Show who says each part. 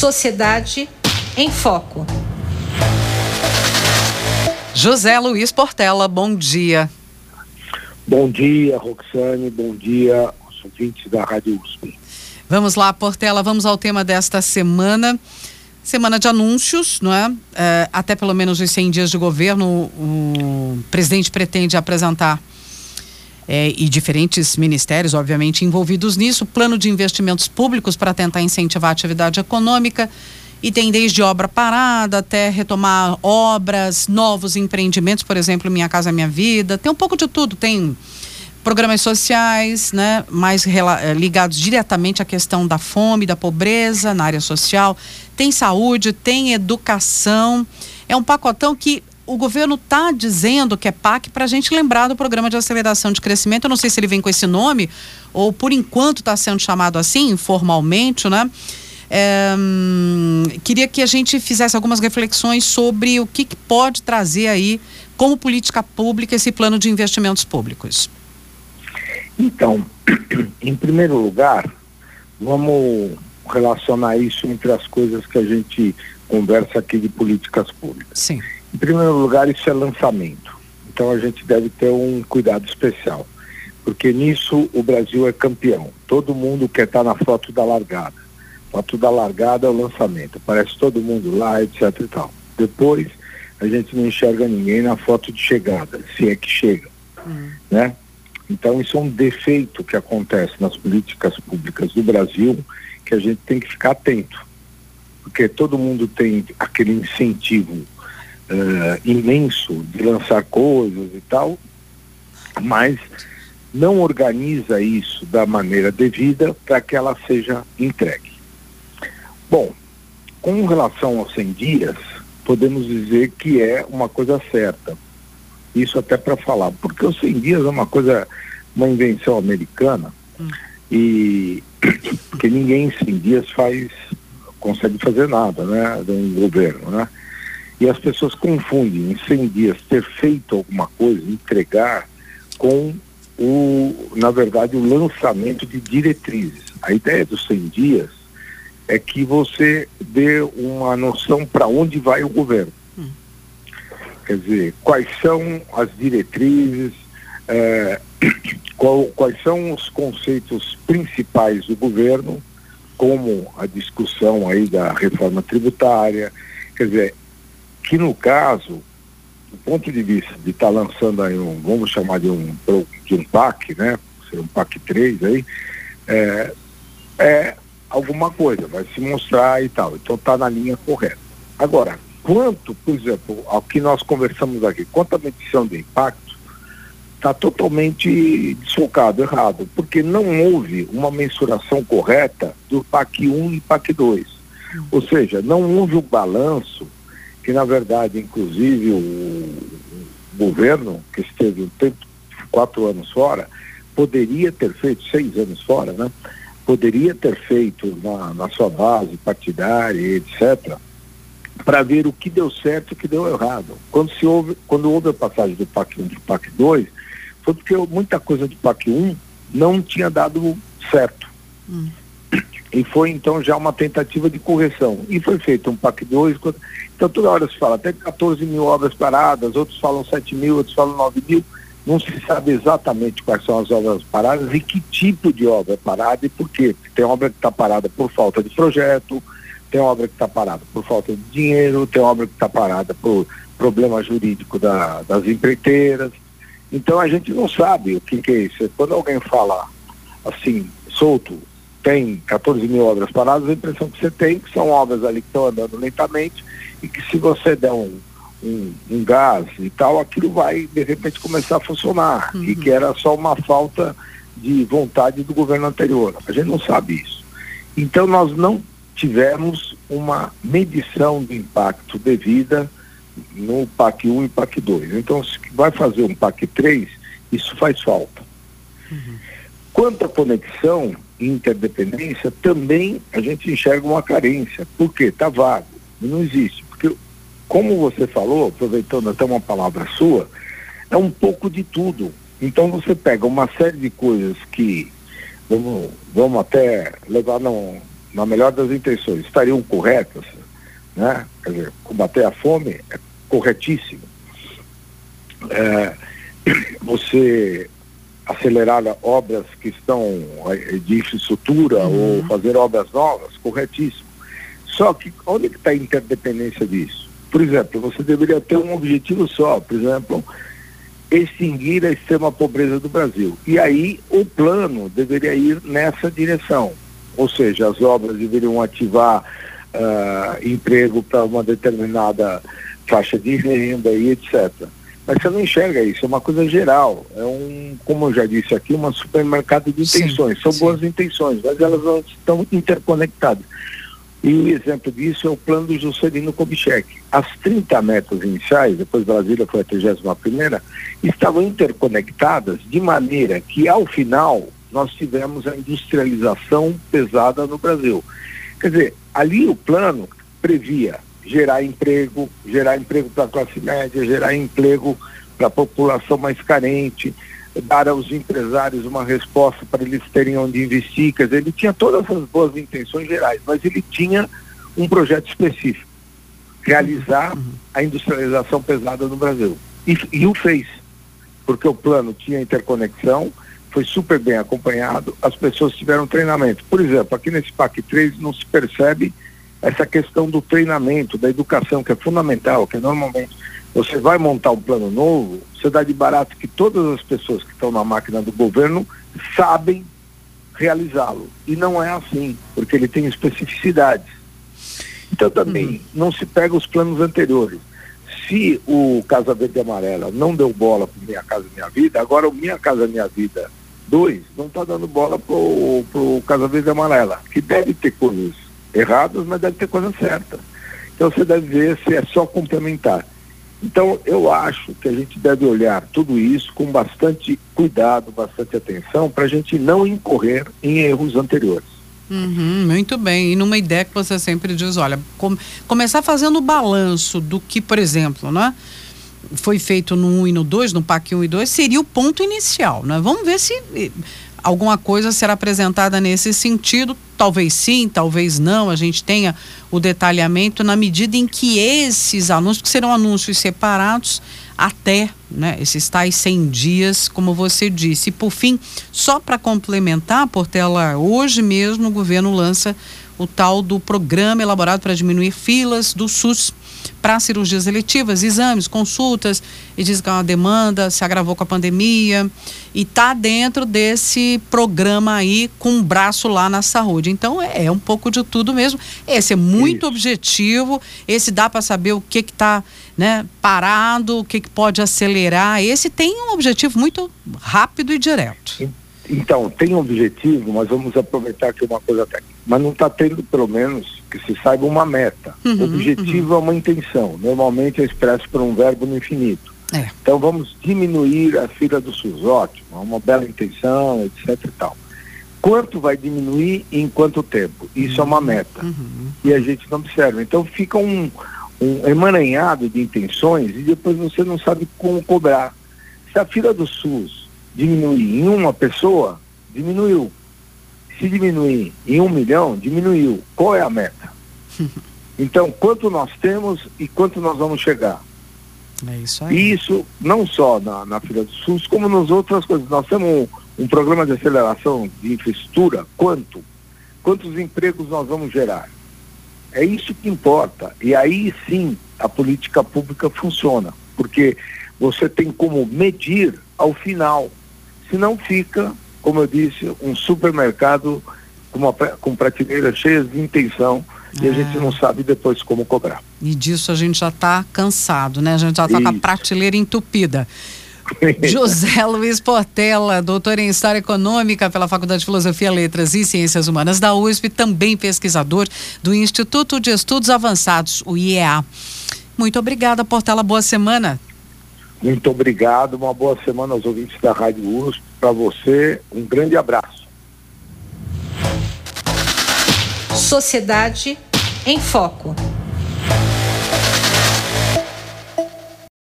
Speaker 1: Sociedade em Foco.
Speaker 2: José Luiz Portela, bom dia.
Speaker 3: Bom dia, Roxane, bom dia aos ouvintes da Rádio USP.
Speaker 2: Vamos lá, Portela, vamos ao tema desta semana. Semana de anúncios, não é? é até pelo menos os 100 dias de governo, o presidente pretende apresentar é, e diferentes ministérios, obviamente, envolvidos nisso, plano de investimentos públicos para tentar incentivar a atividade econômica. E tem desde obra parada até retomar obras, novos empreendimentos, por exemplo, Minha Casa Minha Vida. Tem um pouco de tudo. Tem programas sociais, né, mais eh, ligados diretamente à questão da fome, da pobreza na área social. Tem saúde, tem educação. É um pacotão que o governo está dizendo que é PAC para a gente lembrar do programa de aceleração de crescimento. Eu não sei se ele vem com esse nome ou por enquanto está sendo chamado assim, informalmente, né? É, queria que a gente fizesse algumas reflexões sobre o que, que pode trazer aí como política pública esse plano de investimentos públicos.
Speaker 3: Então, em primeiro lugar, vamos relacionar isso entre as coisas que a gente conversa aqui de políticas públicas.
Speaker 2: Sim.
Speaker 3: Em primeiro lugar, isso é lançamento. Então a gente deve ter um cuidado especial, porque nisso o Brasil é campeão. Todo mundo quer estar na foto da largada. Foto da largada é o lançamento. Aparece todo mundo lá, etc e tal. Depois a gente não enxerga ninguém na foto de chegada, se é que chega, uhum. né? Então isso é um defeito que acontece nas políticas públicas do Brasil que a gente tem que ficar atento, porque todo mundo tem aquele incentivo uh, imenso de lançar coisas e tal, mas não organiza isso da maneira devida para que ela seja entregue. Bom, com relação aos 100 dias, podemos dizer que é uma coisa certa. Isso até para falar, porque os 100 dias é uma coisa, uma invenção americana hum. e que ninguém em 100 dias faz, consegue fazer nada, né, de um governo, né? E as pessoas confundem em 100 dias ter feito alguma coisa, entregar, com o, na verdade, o lançamento de diretrizes. A ideia dos 100 dias é que você dê uma noção para onde vai o governo. Hum. Quer dizer, quais são as diretrizes, é, qual, quais são os conceitos principais do governo, como a discussão aí da reforma tributária, quer dizer, que no caso, do ponto de vista de estar tá lançando aí um, vamos chamar de um, de um PAC, né? Um PAC 3 aí, é, é alguma coisa, vai se mostrar e tal. Então está na linha correta. Agora, quanto, por exemplo, ao que nós conversamos aqui, quanto à medição de impacto, está totalmente desfocado, errado, porque não houve uma mensuração correta do PAC 1 e PAC 2. Ou seja, não houve o um balanço que na verdade, inclusive, o governo, que esteve um tempo, quatro anos fora, poderia ter feito, seis anos fora, né? Poderia ter feito na, na sua base partidária, etc., para ver o que deu certo e o que deu errado. Quando, se houve, quando houve a passagem do PAC 1 para o PAC 2, foi porque muita coisa do PAC 1 não tinha dado certo. Hum. E foi então já uma tentativa de correção. E foi feito um PAC 2. Então toda hora se fala até 14 mil obras paradas, outros falam 7 mil, outros falam 9 mil. Não se sabe exatamente quais são as obras paradas e que tipo de obra é parada e por quê. Tem obra que está parada por falta de projeto, tem obra que está parada por falta de dinheiro, tem obra que está parada por problema jurídico da, das empreiteiras. Então a gente não sabe o que, que é isso. Quando alguém fala assim, solto, tem 14 mil obras paradas, a impressão que você tem que são obras ali que estão andando lentamente e que se você der um, um, um, gás e tal, aquilo vai de repente começar a funcionar uhum. e que era só uma falta de vontade do governo anterior. A gente não sabe isso. Então nós não tivemos uma medição de impacto devida no PAC 1 e PAC 2. Então se vai fazer um PAC 3, isso faz falta. Uhum. Quanto à conexão, interdependência, também a gente enxerga uma carência. Por quê? Está vago, não existe. Porque, como você falou, aproveitando até uma palavra sua, é um pouco de tudo. Então você pega uma série de coisas que vamos, vamos até levar num, na melhor das intenções, estariam corretas, né? Quer dizer, combater a fome é corretíssimo. É, você acelerar obras que estão de infraestrutura uhum. ou fazer obras novas, corretíssimo. Só que onde que está a interdependência disso? Por exemplo, você deveria ter um objetivo só, por exemplo, extinguir a extrema pobreza do Brasil. E aí o plano deveria ir nessa direção. Ou seja, as obras deveriam ativar uh, emprego para uma determinada faixa de renda e etc. Mas você não enxerga isso, é uma coisa geral. É um, como eu já disse aqui, um supermercado de intenções. Sim, São sim. boas intenções, mas elas não estão interconectadas. E o exemplo disso é o plano do Juscelino Kubitschek. As 30 metas iniciais, depois Brasília foi a 31 primeira, estavam interconectadas de maneira que, ao final, nós tivemos a industrialização pesada no Brasil. Quer dizer, ali o plano previa gerar emprego, gerar emprego para a classe média, gerar emprego para a população mais carente, dar aos empresários uma resposta para eles terem onde investir. Quer dizer, ele tinha todas as boas intenções gerais, mas ele tinha um projeto específico, realizar uhum. a industrialização pesada no Brasil. E, e o fez, porque o plano tinha interconexão, foi super bem acompanhado, as pessoas tiveram treinamento. Por exemplo, aqui nesse PAC 3 não se percebe essa questão do treinamento, da educação, que é fundamental, que normalmente você vai montar um plano novo, você dá de barato que todas as pessoas que estão na máquina do governo sabem realizá-lo. E não é assim, porque ele tem especificidades. Então também uhum. não se pega os planos anteriores. Se o Casa Verde e Amarela não deu bola para Minha Casa Minha Vida, agora o Minha Casa Minha Vida 2 não está dando bola para o Casa Verde e Amarela, que deve ter coisas erradas, mas deve ter coisa certa. Então você deve ver se é só complementar. Então, eu acho que a gente deve olhar tudo isso com bastante cuidado, bastante atenção, para a gente não incorrer em erros anteriores.
Speaker 2: Uhum, muito bem. E numa ideia que você sempre diz, olha, com, começar fazendo o balanço do que, por exemplo, né, foi feito no 1 e no 2, no PAC 1 e 2, seria o ponto inicial. Né? Vamos ver se alguma coisa será apresentada nesse sentido. Talvez sim, talvez não. A gente tenha o detalhamento na medida em que esses anúncios, que serão anúncios separados até né, esses tais 100 dias, como você disse. E por fim, só para complementar, Portela, hoje mesmo o governo lança o tal do programa elaborado para diminuir filas do SUS para cirurgias eletivas, exames, consultas, e diz que é uma demanda, se agravou com a pandemia, e está dentro desse programa aí com um braço lá na saúde. Então é, é um pouco de tudo mesmo. Esse é muito Isso. objetivo, esse dá para saber o que está né, parado, o que, que pode acelerar. Esse tem um objetivo muito rápido e direto.
Speaker 3: Então, tem um objetivo, mas vamos aproveitar aqui uma coisa técnica. Mas não está tendo, pelo menos, que se saiba uma meta. Uhum, objetivo uhum. é uma intenção. Normalmente é expresso por um verbo no infinito. É. Então vamos diminuir a fila do SUS. Ótimo, é uma bela intenção, etc e tal. Quanto vai diminuir e em quanto tempo? Isso uhum, é uma meta. Uhum. E a gente não observa. Então fica um, um emaranhado de intenções e depois você não sabe como cobrar. Se a fila do SUS diminuir em uma pessoa, diminuiu. Se diminuir em um milhão, diminuiu. Qual é a meta? Então, quanto nós temos e quanto nós vamos chegar?
Speaker 2: É isso aí.
Speaker 3: E isso não só na, na fila do SUS, como nas outras coisas. Nós temos um, um programa de aceleração de infraestrutura. Quanto? Quantos empregos nós vamos gerar? É isso que importa. E aí sim a política pública funciona. Porque você tem como medir ao final senão fica, como eu disse, um supermercado com, uma, com prateleiras cheias de intenção e a gente é. não sabe depois como cobrar.
Speaker 2: E disso a gente já está cansado, né? A gente já está com a prateleira entupida. José Luiz Portela, doutor em História Econômica pela Faculdade de Filosofia, Letras e Ciências Humanas da USP, também pesquisador do Instituto de Estudos Avançados, o IEA. Muito obrigada, Portela. Boa semana.
Speaker 3: Muito obrigado, uma boa semana aos ouvintes da Rádio USP. Para você, um grande abraço.
Speaker 1: Sociedade em Foco.